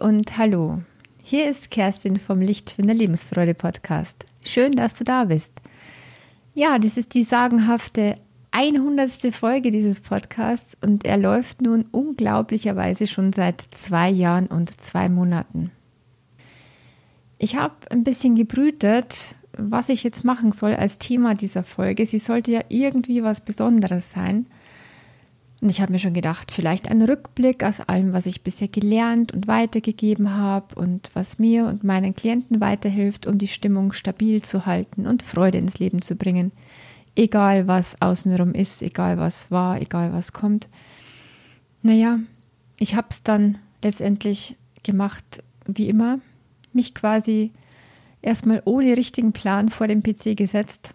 Und hallo. Hier ist Kerstin vom Lichtfinder Lebensfreude Podcast. Schön, dass du da bist. Ja, das ist die sagenhafte 100. Folge dieses Podcasts und er läuft nun unglaublicherweise schon seit zwei Jahren und zwei Monaten. Ich habe ein bisschen gebrütet, was ich jetzt machen soll als Thema dieser Folge. Sie sollte ja irgendwie was Besonderes sein. Und ich habe mir schon gedacht, vielleicht ein Rückblick aus allem, was ich bisher gelernt und weitergegeben habe und was mir und meinen Klienten weiterhilft, um die Stimmung stabil zu halten und Freude ins Leben zu bringen. Egal was außenrum ist, egal was war, egal was kommt. Naja, ich habe es dann letztendlich gemacht, wie immer, mich quasi erstmal ohne richtigen Plan vor den PC gesetzt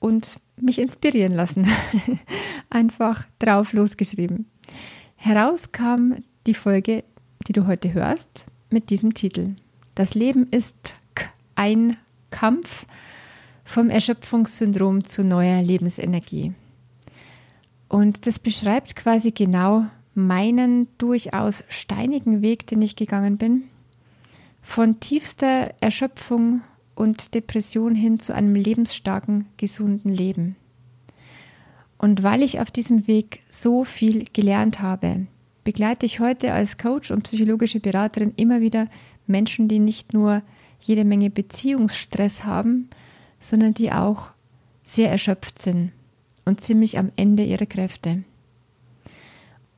und mich inspirieren lassen. Einfach drauf losgeschrieben. Heraus kam die Folge, die du heute hörst, mit diesem Titel. Das Leben ist ein Kampf vom Erschöpfungssyndrom zu neuer Lebensenergie. Und das beschreibt quasi genau meinen durchaus steinigen Weg, den ich gegangen bin. Von tiefster Erschöpfung und Depression hin zu einem lebensstarken, gesunden Leben. Und weil ich auf diesem Weg so viel gelernt habe, begleite ich heute als Coach und psychologische Beraterin immer wieder Menschen, die nicht nur jede Menge Beziehungsstress haben, sondern die auch sehr erschöpft sind und ziemlich am Ende ihrer Kräfte.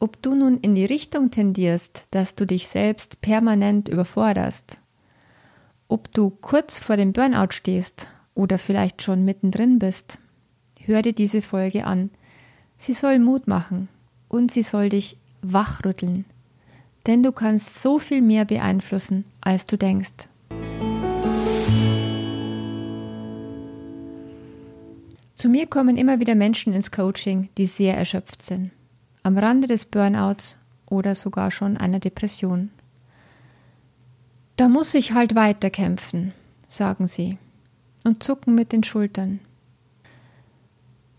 Ob du nun in die Richtung tendierst, dass du dich selbst permanent überforderst ob du kurz vor dem Burnout stehst oder vielleicht schon mittendrin bist, hör dir diese Folge an. Sie soll Mut machen und sie soll dich wachrütteln, denn du kannst so viel mehr beeinflussen, als du denkst. Zu mir kommen immer wieder Menschen ins Coaching, die sehr erschöpft sind, am Rande des Burnouts oder sogar schon einer Depression. Da muss ich halt weiterkämpfen, sagen sie und zucken mit den Schultern.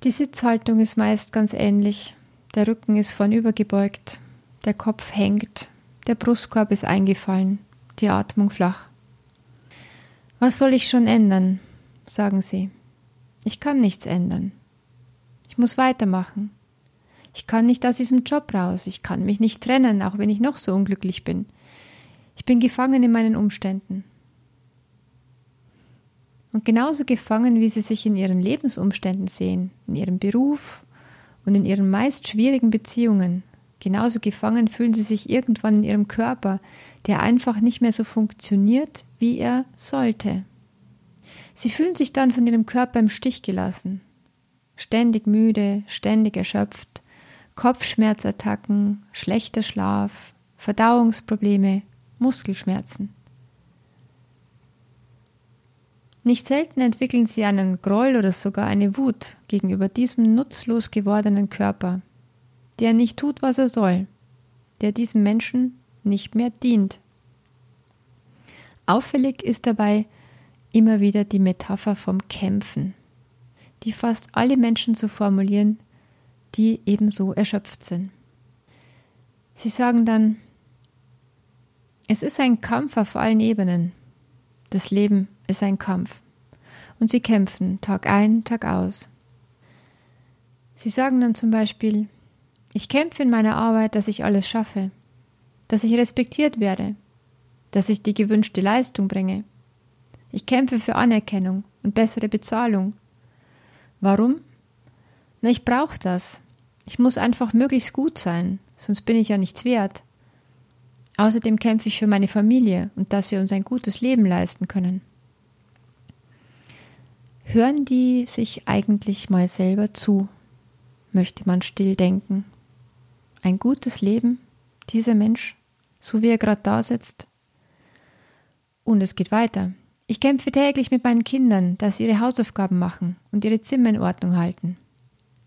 Die Sitzhaltung ist meist ganz ähnlich. Der Rücken ist vornübergebeugt, der Kopf hängt, der Brustkorb ist eingefallen, die Atmung flach. Was soll ich schon ändern? sagen sie. Ich kann nichts ändern. Ich muss weitermachen. Ich kann nicht aus diesem Job raus. Ich kann mich nicht trennen, auch wenn ich noch so unglücklich bin. Ich bin gefangen in meinen Umständen. Und genauso gefangen, wie sie sich in ihren Lebensumständen sehen, in ihrem Beruf und in ihren meist schwierigen Beziehungen, genauso gefangen fühlen sie sich irgendwann in ihrem Körper, der einfach nicht mehr so funktioniert, wie er sollte. Sie fühlen sich dann von ihrem Körper im Stich gelassen. Ständig müde, ständig erschöpft, Kopfschmerzattacken, schlechter Schlaf, Verdauungsprobleme, Muskelschmerzen. Nicht selten entwickeln sie einen Groll oder sogar eine Wut gegenüber diesem nutzlos gewordenen Körper, der nicht tut, was er soll, der diesem Menschen nicht mehr dient. Auffällig ist dabei immer wieder die Metapher vom Kämpfen, die fast alle Menschen so formulieren, die ebenso erschöpft sind. Sie sagen dann, es ist ein Kampf auf allen Ebenen. Das Leben ist ein Kampf. Und sie kämpfen Tag ein, Tag aus. Sie sagen dann zum Beispiel, ich kämpfe in meiner Arbeit, dass ich alles schaffe, dass ich respektiert werde, dass ich die gewünschte Leistung bringe. Ich kämpfe für Anerkennung und bessere Bezahlung. Warum? Na, ich brauche das. Ich muss einfach möglichst gut sein, sonst bin ich ja nichts wert. Außerdem kämpfe ich für meine Familie und dass wir uns ein gutes Leben leisten können. Hören die sich eigentlich mal selber zu, möchte man still denken. Ein gutes Leben, dieser Mensch, so wie er gerade da sitzt. Und es geht weiter. Ich kämpfe täglich mit meinen Kindern, dass sie ihre Hausaufgaben machen und ihre Zimmer in Ordnung halten.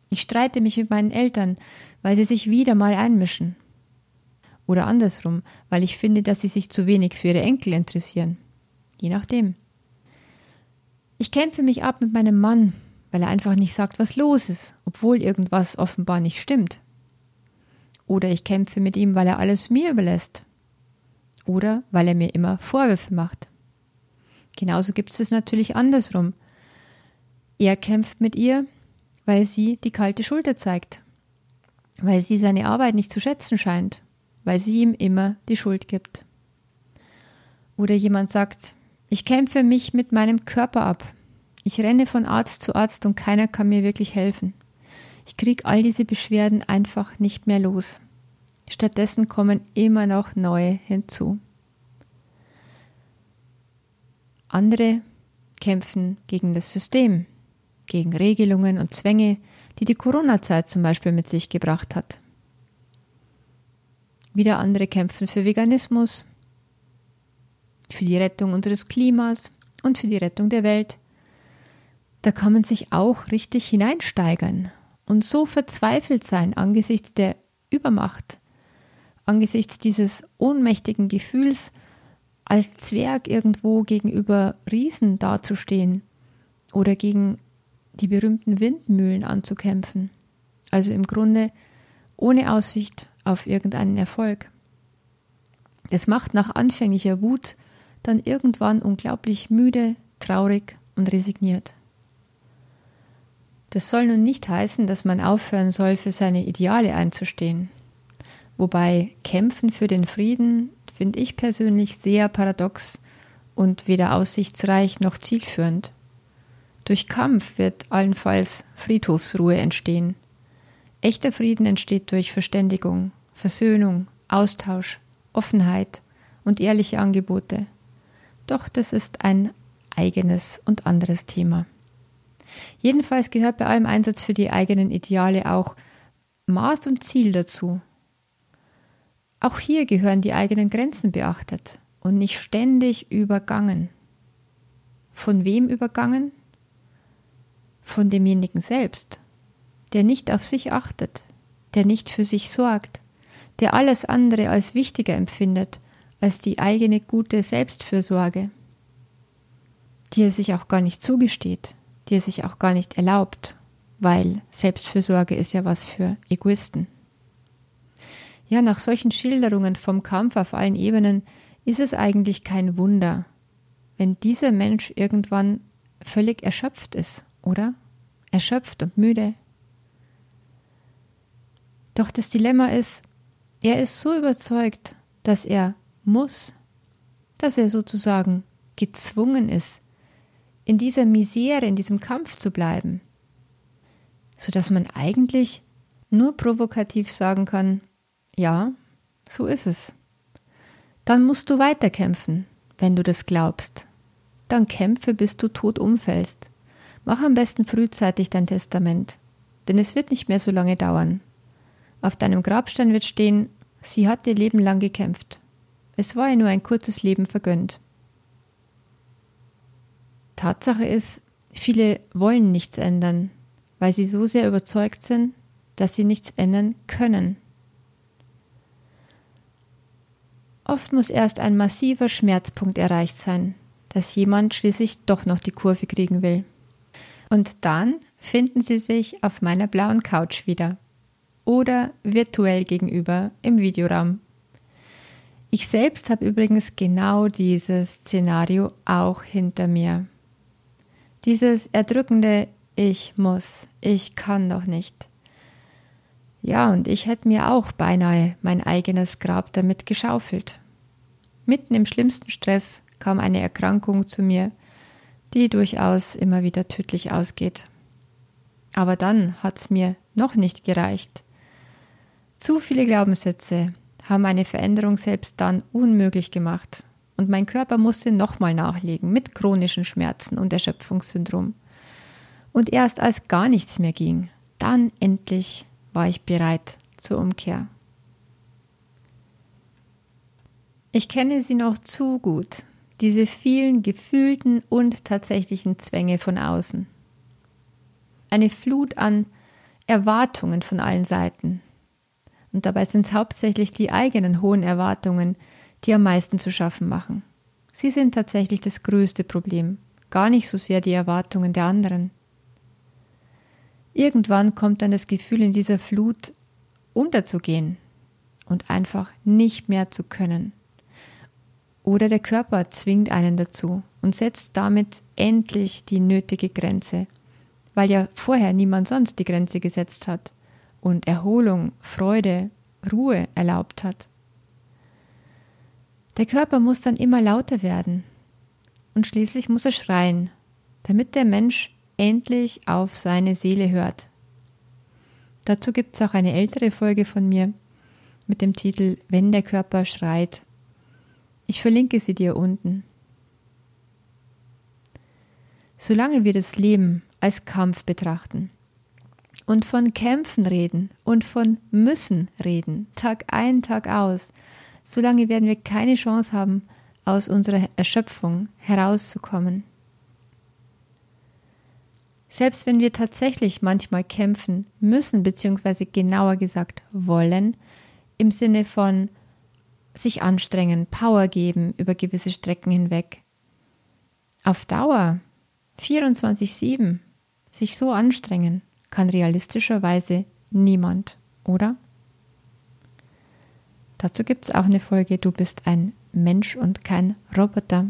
Ich streite mich mit meinen Eltern, weil sie sich wieder mal einmischen oder andersrum, weil ich finde, dass sie sich zu wenig für ihre Enkel interessieren. Je nachdem. Ich kämpfe mich ab mit meinem Mann, weil er einfach nicht sagt, was los ist, obwohl irgendwas offenbar nicht stimmt. Oder ich kämpfe mit ihm, weil er alles mir überlässt. oder weil er mir immer Vorwürfe macht. Genauso gibt es natürlich andersrum. Er kämpft mit ihr, weil sie die kalte Schulter zeigt, weil sie seine Arbeit nicht zu schätzen scheint, weil sie ihm immer die Schuld gibt. Oder jemand sagt, ich kämpfe mich mit meinem Körper ab. Ich renne von Arzt zu Arzt und keiner kann mir wirklich helfen. Ich kriege all diese Beschwerden einfach nicht mehr los. Stattdessen kommen immer noch neue hinzu. Andere kämpfen gegen das System, gegen Regelungen und Zwänge, die die Corona-Zeit zum Beispiel mit sich gebracht hat. Wieder andere kämpfen für Veganismus, für die Rettung unseres Klimas und für die Rettung der Welt. Da kann man sich auch richtig hineinsteigern und so verzweifelt sein angesichts der Übermacht, angesichts dieses ohnmächtigen Gefühls, als Zwerg irgendwo gegenüber Riesen dazustehen oder gegen die berühmten Windmühlen anzukämpfen. Also im Grunde ohne Aussicht auf irgendeinen Erfolg. Das macht nach anfänglicher Wut dann irgendwann unglaublich müde, traurig und resigniert. Das soll nun nicht heißen, dass man aufhören soll, für seine Ideale einzustehen. Wobei Kämpfen für den Frieden finde ich persönlich sehr paradox und weder aussichtsreich noch zielführend. Durch Kampf wird allenfalls Friedhofsruhe entstehen. Echter Frieden entsteht durch Verständigung, Versöhnung, Austausch, Offenheit und ehrliche Angebote. Doch das ist ein eigenes und anderes Thema. Jedenfalls gehört bei allem Einsatz für die eigenen Ideale auch Maß und Ziel dazu. Auch hier gehören die eigenen Grenzen beachtet und nicht ständig übergangen. Von wem übergangen? Von demjenigen selbst, der nicht auf sich achtet, der nicht für sich sorgt, der alles andere als wichtiger empfindet als die eigene gute Selbstfürsorge, die er sich auch gar nicht zugesteht, die er sich auch gar nicht erlaubt, weil Selbstfürsorge ist ja was für Egoisten. Ja, nach solchen Schilderungen vom Kampf auf allen Ebenen ist es eigentlich kein Wunder, wenn dieser Mensch irgendwann völlig erschöpft ist, oder? Erschöpft und müde. Doch das Dilemma ist, er ist so überzeugt, dass er muss, dass er sozusagen gezwungen ist, in dieser Misere, in diesem Kampf zu bleiben, sodass man eigentlich nur provokativ sagen kann, ja, so ist es. Dann musst du weiterkämpfen, wenn du das glaubst. Dann kämpfe, bis du tot umfällst. Mach am besten frühzeitig dein Testament, denn es wird nicht mehr so lange dauern. Auf deinem Grabstein wird stehen, sie hat ihr Leben lang gekämpft. Es war ihr nur ein kurzes Leben vergönnt. Tatsache ist, viele wollen nichts ändern, weil sie so sehr überzeugt sind, dass sie nichts ändern können. Oft muss erst ein massiver Schmerzpunkt erreicht sein, dass jemand schließlich doch noch die Kurve kriegen will. Und dann finden Sie sich auf meiner blauen Couch wieder oder virtuell gegenüber im Videoraum. Ich selbst habe übrigens genau dieses Szenario auch hinter mir. Dieses erdrückende Ich muss, ich kann doch nicht. Ja, und ich hätte mir auch beinahe mein eigenes Grab damit geschaufelt. Mitten im schlimmsten Stress kam eine Erkrankung zu mir, die durchaus immer wieder tödlich ausgeht. Aber dann hat's mir noch nicht gereicht. Zu viele Glaubenssätze haben eine Veränderung selbst dann unmöglich gemacht und mein Körper musste nochmal nachlegen mit chronischen Schmerzen und Erschöpfungssyndrom. Und erst als gar nichts mehr ging, dann endlich war ich bereit zur Umkehr. Ich kenne sie noch zu gut, diese vielen gefühlten und tatsächlichen Zwänge von außen. Eine Flut an Erwartungen von allen Seiten. Und dabei sind es hauptsächlich die eigenen hohen Erwartungen, die am meisten zu schaffen machen. Sie sind tatsächlich das größte Problem, gar nicht so sehr die Erwartungen der anderen. Irgendwann kommt dann das Gefühl, in dieser Flut unterzugehen und einfach nicht mehr zu können. Oder der Körper zwingt einen dazu und setzt damit endlich die nötige Grenze, weil ja vorher niemand sonst die Grenze gesetzt hat und Erholung, Freude, Ruhe erlaubt hat. Der Körper muss dann immer lauter werden und schließlich muss er schreien, damit der Mensch endlich auf seine Seele hört. Dazu gibt es auch eine ältere Folge von mir mit dem Titel Wenn der Körper schreit. Ich verlinke sie dir unten. Solange wir das Leben als Kampf betrachten und von Kämpfen reden und von müssen reden, Tag ein, Tag aus, solange werden wir keine Chance haben, aus unserer Erschöpfung herauszukommen. Selbst wenn wir tatsächlich manchmal kämpfen müssen, beziehungsweise genauer gesagt wollen, im Sinne von sich anstrengen, Power geben über gewisse Strecken hinweg. Auf Dauer 24-7 sich so anstrengen, kann realistischerweise niemand, oder? Dazu gibt es auch eine Folge, du bist ein Mensch und kein Roboter.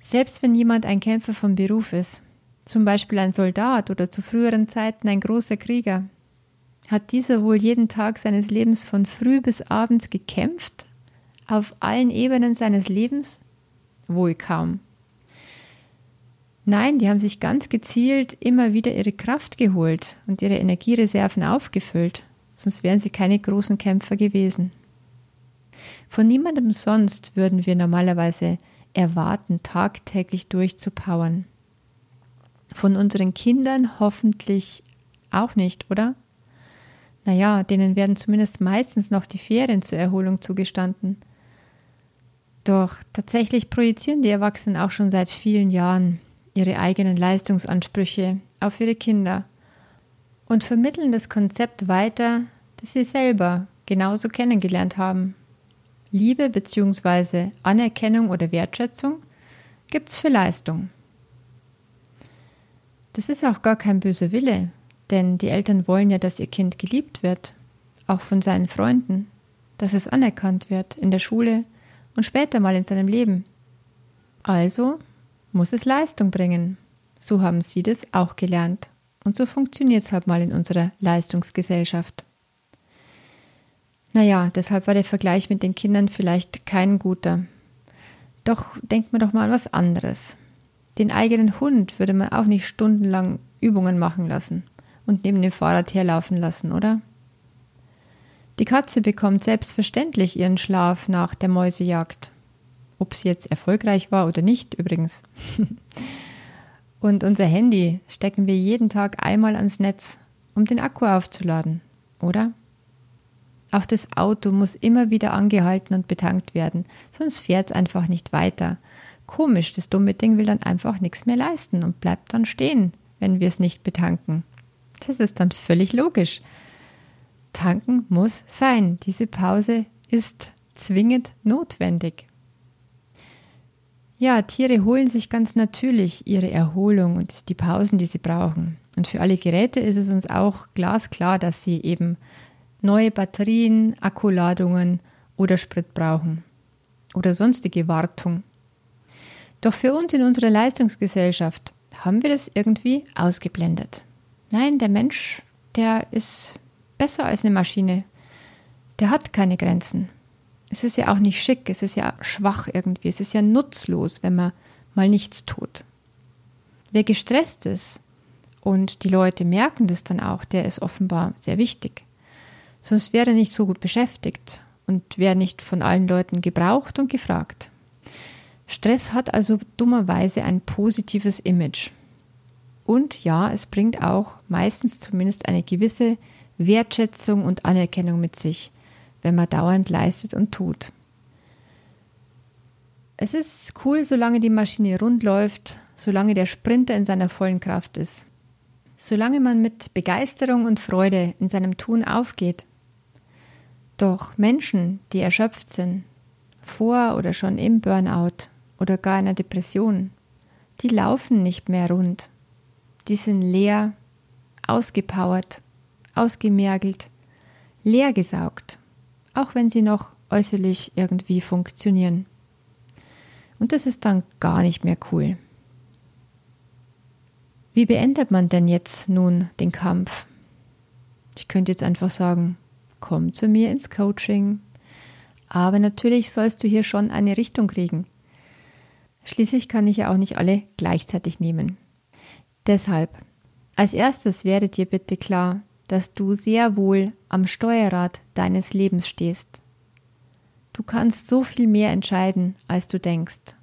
Selbst wenn jemand ein Kämpfer von Beruf ist, zum Beispiel ein Soldat oder zu früheren Zeiten ein großer Krieger, hat dieser wohl jeden Tag seines Lebens von früh bis abends gekämpft? Auf allen Ebenen seines Lebens? Wohl kaum. Nein, die haben sich ganz gezielt immer wieder ihre Kraft geholt und ihre Energiereserven aufgefüllt, sonst wären sie keine großen Kämpfer gewesen. Von niemandem sonst würden wir normalerweise erwarten, tagtäglich durchzupowern. Von unseren Kindern hoffentlich auch nicht, oder? Naja, denen werden zumindest meistens noch die Ferien zur Erholung zugestanden. Doch tatsächlich projizieren die Erwachsenen auch schon seit vielen Jahren ihre eigenen Leistungsansprüche auf ihre Kinder und vermitteln das Konzept weiter, das sie selber genauso kennengelernt haben. Liebe bzw. Anerkennung oder Wertschätzung gibt es für Leistung. Das ist auch gar kein böser Wille, denn die Eltern wollen ja, dass ihr Kind geliebt wird, auch von seinen Freunden, dass es anerkannt wird in der Schule und später mal in seinem Leben. Also muss es Leistung bringen. So haben Sie das auch gelernt. Und so funktioniert es halt mal in unserer Leistungsgesellschaft. Naja, deshalb war der Vergleich mit den Kindern vielleicht kein guter. Doch denkt man doch mal an was anderes. Den eigenen Hund würde man auch nicht stundenlang Übungen machen lassen und neben dem Fahrrad herlaufen lassen, oder? Die Katze bekommt selbstverständlich ihren Schlaf nach der Mäusejagd. Ob sie jetzt erfolgreich war oder nicht, übrigens. und unser Handy stecken wir jeden Tag einmal ans Netz, um den Akku aufzuladen, oder? Auch das Auto muss immer wieder angehalten und betankt werden, sonst fährt es einfach nicht weiter. Komisch, das dumme Ding will dann einfach nichts mehr leisten und bleibt dann stehen, wenn wir es nicht betanken. Das ist dann völlig logisch. Tanken muss sein. Diese Pause ist zwingend notwendig. Ja, Tiere holen sich ganz natürlich ihre Erholung und die Pausen, die sie brauchen. Und für alle Geräte ist es uns auch glasklar, dass sie eben neue Batterien, Akkuladungen oder Sprit brauchen oder sonstige Wartung. Doch für uns in unserer Leistungsgesellschaft haben wir das irgendwie ausgeblendet. Nein, der Mensch, der ist besser als eine Maschine. Der hat keine Grenzen. Es ist ja auch nicht schick, es ist ja schwach irgendwie, es ist ja nutzlos, wenn man mal nichts tut. Wer gestresst ist und die Leute merken das dann auch, der ist offenbar sehr wichtig. Sonst wäre er nicht so gut beschäftigt und wäre nicht von allen Leuten gebraucht und gefragt. Stress hat also dummerweise ein positives Image. Und ja, es bringt auch meistens zumindest eine gewisse Wertschätzung und Anerkennung mit sich, wenn man dauernd leistet und tut. Es ist cool, solange die Maschine rund läuft, solange der Sprinter in seiner vollen Kraft ist. Solange man mit Begeisterung und Freude in seinem Tun aufgeht doch Menschen, die erschöpft sind, vor oder schon im Burnout oder gar einer Depression, die laufen nicht mehr rund. Die sind leer, ausgepowert, ausgemergelt, leer gesaugt, auch wenn sie noch äußerlich irgendwie funktionieren. Und das ist dann gar nicht mehr cool. Wie beendet man denn jetzt nun den Kampf? Ich könnte jetzt einfach sagen, komm zu mir ins Coaching. Aber natürlich sollst du hier schon eine Richtung kriegen. Schließlich kann ich ja auch nicht alle gleichzeitig nehmen. Deshalb, als erstes wäre dir bitte klar, dass du sehr wohl am Steuerrad deines Lebens stehst. Du kannst so viel mehr entscheiden, als du denkst.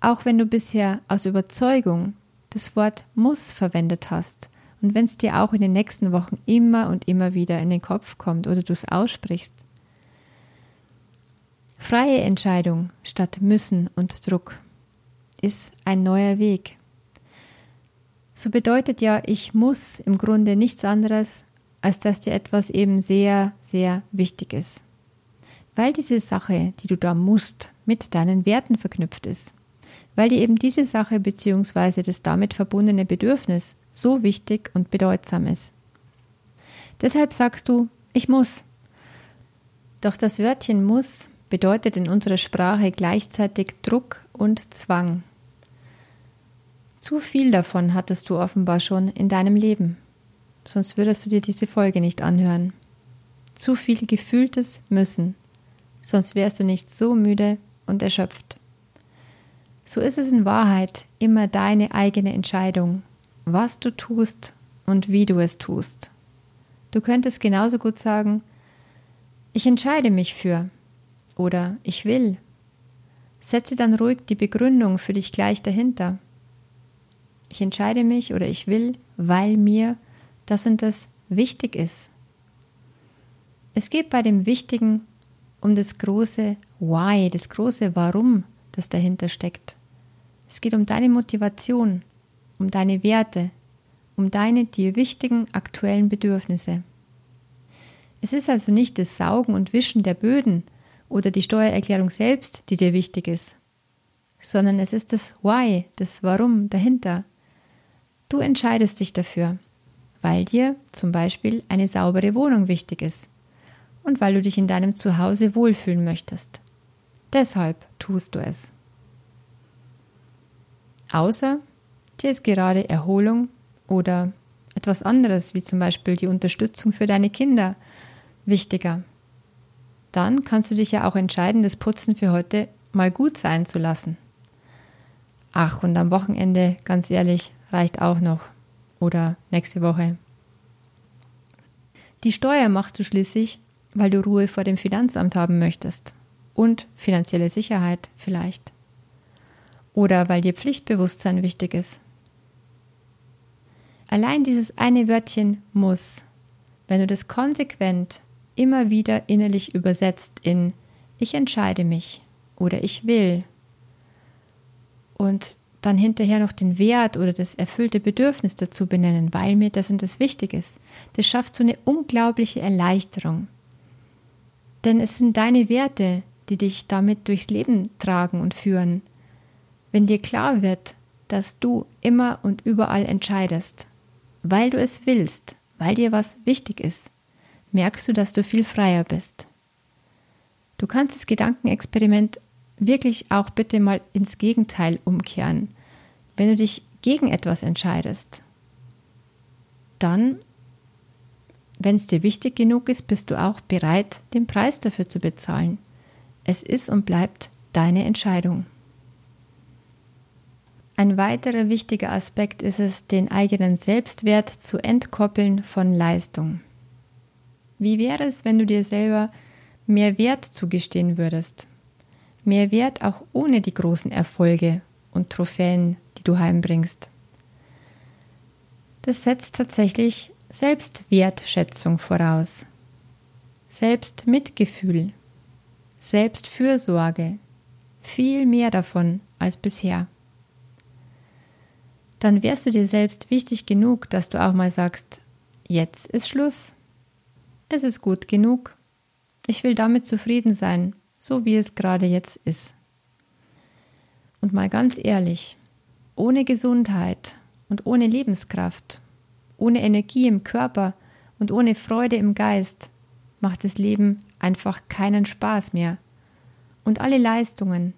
Auch wenn du bisher aus Überzeugung das Wort muss verwendet hast und wenn es dir auch in den nächsten Wochen immer und immer wieder in den Kopf kommt oder du es aussprichst. Freie Entscheidung statt müssen und Druck ist ein neuer Weg. So bedeutet ja, ich muss im Grunde nichts anderes, als dass dir etwas eben sehr, sehr wichtig ist. Weil diese Sache, die du da musst, mit deinen Werten verknüpft ist weil dir eben diese Sache bzw. das damit verbundene Bedürfnis so wichtig und bedeutsam ist. Deshalb sagst du, ich muss. Doch das Wörtchen muss bedeutet in unserer Sprache gleichzeitig Druck und Zwang. Zu viel davon hattest du offenbar schon in deinem Leben, sonst würdest du dir diese Folge nicht anhören. Zu viel gefühltes Müssen, sonst wärst du nicht so müde und erschöpft. So ist es in Wahrheit immer deine eigene Entscheidung, was du tust und wie du es tust. Du könntest genauso gut sagen, ich entscheide mich für oder ich will. Setze dann ruhig die Begründung für dich gleich dahinter. Ich entscheide mich oder ich will, weil mir das und das wichtig ist. Es geht bei dem Wichtigen um das große Why, das große Warum das dahinter steckt. Es geht um deine Motivation, um deine Werte, um deine dir wichtigen aktuellen Bedürfnisse. Es ist also nicht das Saugen und Wischen der Böden oder die Steuererklärung selbst, die dir wichtig ist, sondern es ist das Why, das Warum dahinter. Du entscheidest dich dafür, weil dir zum Beispiel eine saubere Wohnung wichtig ist und weil du dich in deinem Zuhause wohlfühlen möchtest. Deshalb tust du es. Außer dir ist gerade Erholung oder etwas anderes, wie zum Beispiel die Unterstützung für deine Kinder, wichtiger. Dann kannst du dich ja auch entscheiden, das Putzen für heute mal gut sein zu lassen. Ach, und am Wochenende, ganz ehrlich, reicht auch noch. Oder nächste Woche. Die Steuer machst du schließlich, weil du Ruhe vor dem Finanzamt haben möchtest und finanzielle Sicherheit vielleicht. Oder weil dir Pflichtbewusstsein wichtig ist. Allein dieses eine Wörtchen muss, wenn du das konsequent immer wieder innerlich übersetzt in ich entscheide mich oder ich will und dann hinterher noch den Wert oder das erfüllte Bedürfnis dazu benennen, weil mir das und das wichtig ist, das schafft so eine unglaubliche Erleichterung. Denn es sind deine Werte, die dich damit durchs Leben tragen und führen. Wenn dir klar wird, dass du immer und überall entscheidest, weil du es willst, weil dir was wichtig ist, merkst du, dass du viel freier bist. Du kannst das Gedankenexperiment wirklich auch bitte mal ins Gegenteil umkehren. Wenn du dich gegen etwas entscheidest, dann, wenn es dir wichtig genug ist, bist du auch bereit, den Preis dafür zu bezahlen. Es ist und bleibt deine Entscheidung. Ein weiterer wichtiger Aspekt ist es, den eigenen Selbstwert zu entkoppeln von Leistung. Wie wäre es, wenn du dir selber mehr Wert zugestehen würdest? Mehr Wert auch ohne die großen Erfolge und Trophäen, die du heimbringst. Das setzt tatsächlich Selbstwertschätzung voraus. Selbstmitgefühl. Selbstfürsorge, viel mehr davon als bisher. Dann wärst du dir selbst wichtig genug, dass du auch mal sagst, jetzt ist Schluss. Es ist gut genug. Ich will damit zufrieden sein, so wie es gerade jetzt ist. Und mal ganz ehrlich, ohne Gesundheit und ohne Lebenskraft, ohne Energie im Körper und ohne Freude im Geist macht das Leben einfach keinen Spaß mehr. Und alle Leistungen,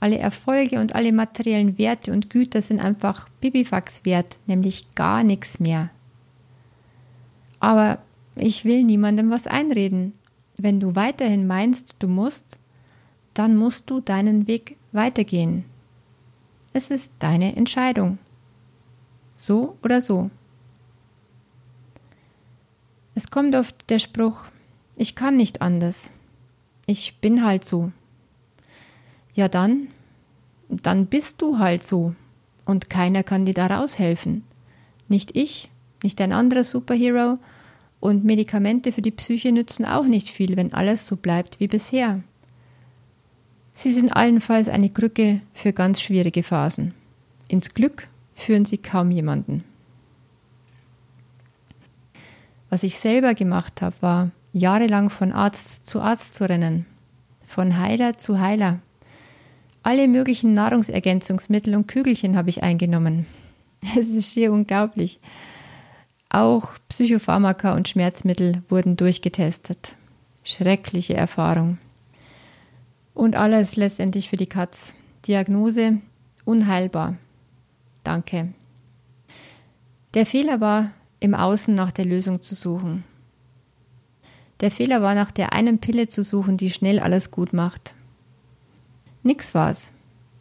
alle Erfolge und alle materiellen Werte und Güter sind einfach Bibifax wert, nämlich gar nichts mehr. Aber ich will niemandem was einreden. Wenn du weiterhin meinst, du musst, dann musst du deinen Weg weitergehen. Es ist deine Entscheidung. So oder so. Es kommt oft der Spruch, ich kann nicht anders. Ich bin halt so. Ja dann, dann bist du halt so. Und keiner kann dir da raushelfen. Nicht ich, nicht ein anderer Superhero und Medikamente für die Psyche nützen auch nicht viel, wenn alles so bleibt wie bisher. Sie sind allenfalls eine Krücke für ganz schwierige Phasen. Ins Glück führen sie kaum jemanden. Was ich selber gemacht habe, war jahrelang von Arzt zu Arzt zu rennen, von Heiler zu Heiler. Alle möglichen Nahrungsergänzungsmittel und Kügelchen habe ich eingenommen. Es ist schier unglaublich. Auch Psychopharmaka und Schmerzmittel wurden durchgetestet. Schreckliche Erfahrung. Und alles letztendlich für die Katz. Diagnose unheilbar. Danke. Der Fehler war, im Außen nach der Lösung zu suchen. Der Fehler war, nach der einen Pille zu suchen, die schnell alles gut macht. Nix war's.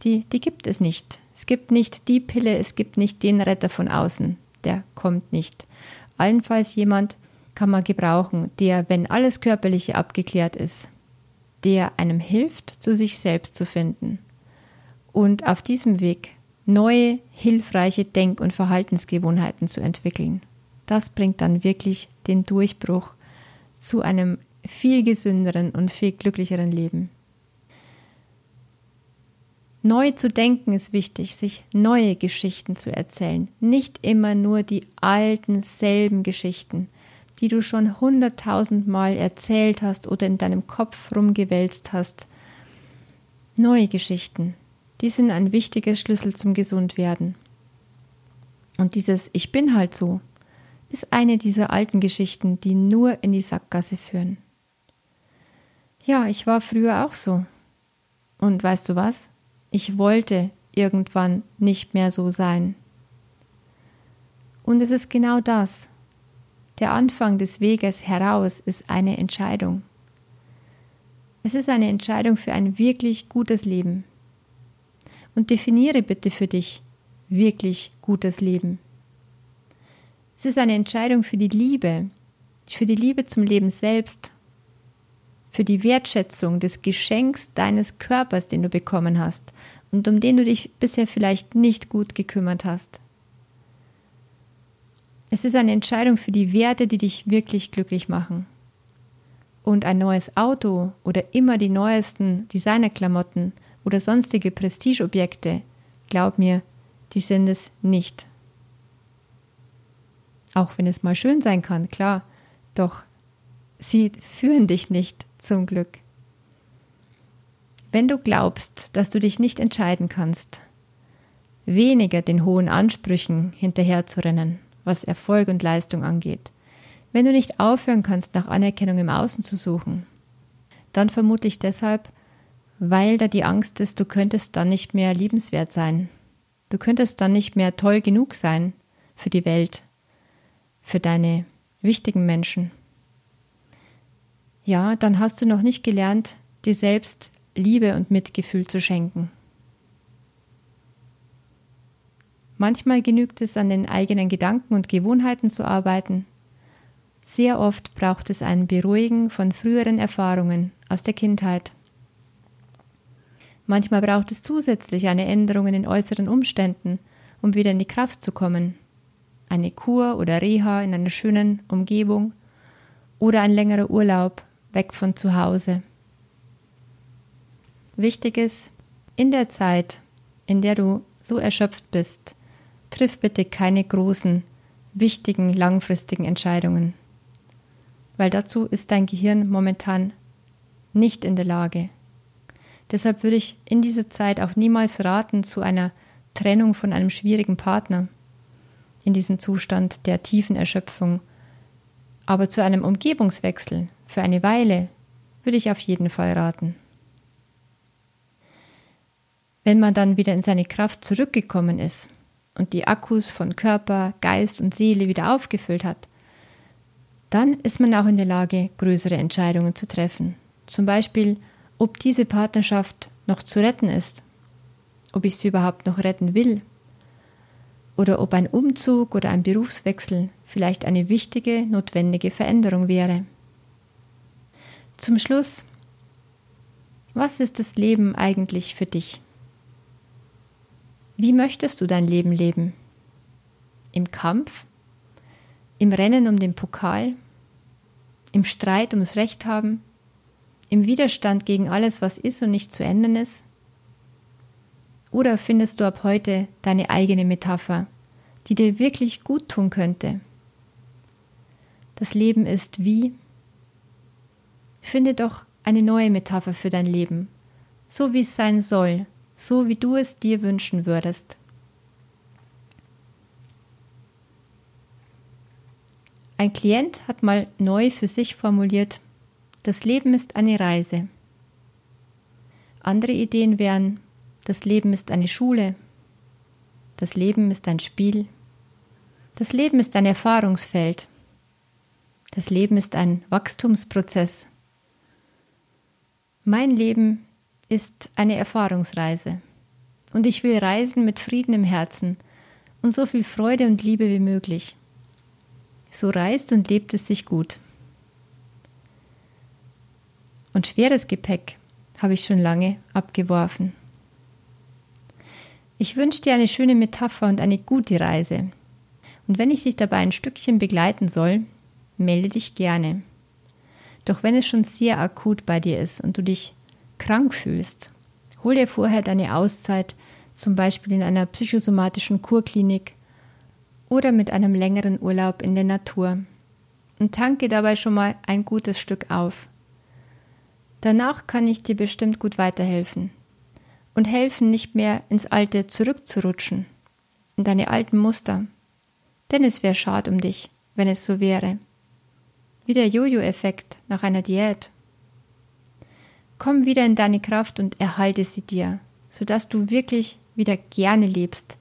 Die, die gibt es nicht. Es gibt nicht die Pille, es gibt nicht den Retter von außen. Der kommt nicht. Allenfalls jemand kann man gebrauchen, der, wenn alles Körperliche abgeklärt ist, der einem hilft, zu sich selbst zu finden und auf diesem Weg neue, hilfreiche Denk- und Verhaltensgewohnheiten zu entwickeln. Das bringt dann wirklich den Durchbruch zu einem viel gesünderen und viel glücklicheren Leben. Neu zu denken ist wichtig, sich neue Geschichten zu erzählen, nicht immer nur die alten, selben Geschichten, die du schon hunderttausendmal erzählt hast oder in deinem Kopf rumgewälzt hast. Neue Geschichten, die sind ein wichtiger Schlüssel zum Gesundwerden. Und dieses Ich bin halt so ist eine dieser alten Geschichten, die nur in die Sackgasse führen. Ja, ich war früher auch so. Und weißt du was? Ich wollte irgendwann nicht mehr so sein. Und es ist genau das. Der Anfang des Weges heraus ist eine Entscheidung. Es ist eine Entscheidung für ein wirklich gutes Leben. Und definiere bitte für dich wirklich gutes Leben. Es ist eine Entscheidung für die Liebe, für die Liebe zum Leben selbst, für die Wertschätzung des Geschenks deines Körpers, den du bekommen hast und um den du dich bisher vielleicht nicht gut gekümmert hast. Es ist eine Entscheidung für die Werte, die dich wirklich glücklich machen. Und ein neues Auto oder immer die neuesten Designerklamotten oder sonstige Prestigeobjekte, glaub mir, die sind es nicht. Auch wenn es mal schön sein kann, klar, doch sie führen dich nicht zum Glück. Wenn du glaubst, dass du dich nicht entscheiden kannst, weniger den hohen Ansprüchen hinterherzurennen, was Erfolg und Leistung angeht, wenn du nicht aufhören kannst, nach Anerkennung im Außen zu suchen, dann vermutlich deshalb, weil da die Angst ist, du könntest dann nicht mehr liebenswert sein. Du könntest dann nicht mehr toll genug sein für die Welt, für deine wichtigen Menschen. Ja, dann hast du noch nicht gelernt, dir selbst Liebe und Mitgefühl zu schenken. Manchmal genügt es, an den eigenen Gedanken und Gewohnheiten zu arbeiten. Sehr oft braucht es ein Beruhigen von früheren Erfahrungen aus der Kindheit. Manchmal braucht es zusätzlich eine Änderung in den äußeren Umständen, um wieder in die Kraft zu kommen eine Kur oder Reha in einer schönen Umgebung oder ein längerer Urlaub weg von zu Hause. Wichtig ist, in der Zeit, in der du so erschöpft bist, triff bitte keine großen, wichtigen, langfristigen Entscheidungen, weil dazu ist dein Gehirn momentan nicht in der Lage. Deshalb würde ich in dieser Zeit auch niemals raten zu einer Trennung von einem schwierigen Partner in diesem Zustand der tiefen Erschöpfung. Aber zu einem Umgebungswechsel für eine Weile würde ich auf jeden Fall raten. Wenn man dann wieder in seine Kraft zurückgekommen ist und die Akkus von Körper, Geist und Seele wieder aufgefüllt hat, dann ist man auch in der Lage, größere Entscheidungen zu treffen. Zum Beispiel, ob diese Partnerschaft noch zu retten ist, ob ich sie überhaupt noch retten will oder ob ein Umzug oder ein Berufswechsel vielleicht eine wichtige, notwendige Veränderung wäre. Zum Schluss, was ist das Leben eigentlich für dich? Wie möchtest du dein Leben leben? Im Kampf? Im Rennen um den Pokal? Im Streit ums Recht haben? Im Widerstand gegen alles, was ist und nicht zu ändern ist? Oder findest du ab heute deine eigene Metapher, die dir wirklich gut tun könnte? Das Leben ist wie? Finde doch eine neue Metapher für dein Leben, so wie es sein soll, so wie du es dir wünschen würdest. Ein Klient hat mal neu für sich formuliert, das Leben ist eine Reise. Andere Ideen wären, das Leben ist eine Schule. Das Leben ist ein Spiel. Das Leben ist ein Erfahrungsfeld. Das Leben ist ein Wachstumsprozess. Mein Leben ist eine Erfahrungsreise. Und ich will reisen mit Frieden im Herzen und so viel Freude und Liebe wie möglich. So reist und lebt es sich gut. Und schweres Gepäck habe ich schon lange abgeworfen. Ich wünsche dir eine schöne Metapher und eine gute Reise. Und wenn ich dich dabei ein Stückchen begleiten soll, melde dich gerne. Doch wenn es schon sehr akut bei dir ist und du dich krank fühlst, hol dir vorher deine Auszeit, zum Beispiel in einer psychosomatischen Kurklinik oder mit einem längeren Urlaub in der Natur und tanke dabei schon mal ein gutes Stück auf. Danach kann ich dir bestimmt gut weiterhelfen und helfen, nicht mehr ins Alte zurückzurutschen, in deine alten Muster. Denn es wäre schad um dich, wenn es so wäre. Wie der Jojo-Effekt nach einer Diät. Komm wieder in deine Kraft und erhalte sie dir, sodass du wirklich wieder gerne lebst,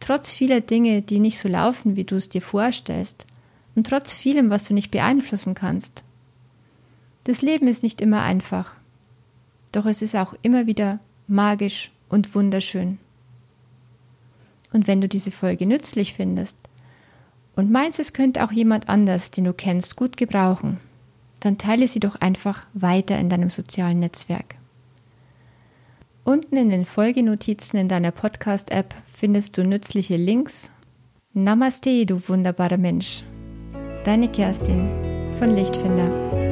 trotz vieler Dinge, die nicht so laufen, wie du es dir vorstellst, und trotz vielem, was du nicht beeinflussen kannst. Das Leben ist nicht immer einfach, doch es ist auch immer wieder magisch und wunderschön. Und wenn du diese Folge nützlich findest und meinst, es könnte auch jemand anders, den du kennst, gut gebrauchen, dann teile sie doch einfach weiter in deinem sozialen Netzwerk. Unten in den Folgenotizen in deiner Podcast-App findest du nützliche Links. Namaste, du wunderbarer Mensch. Deine Kerstin von Lichtfinder.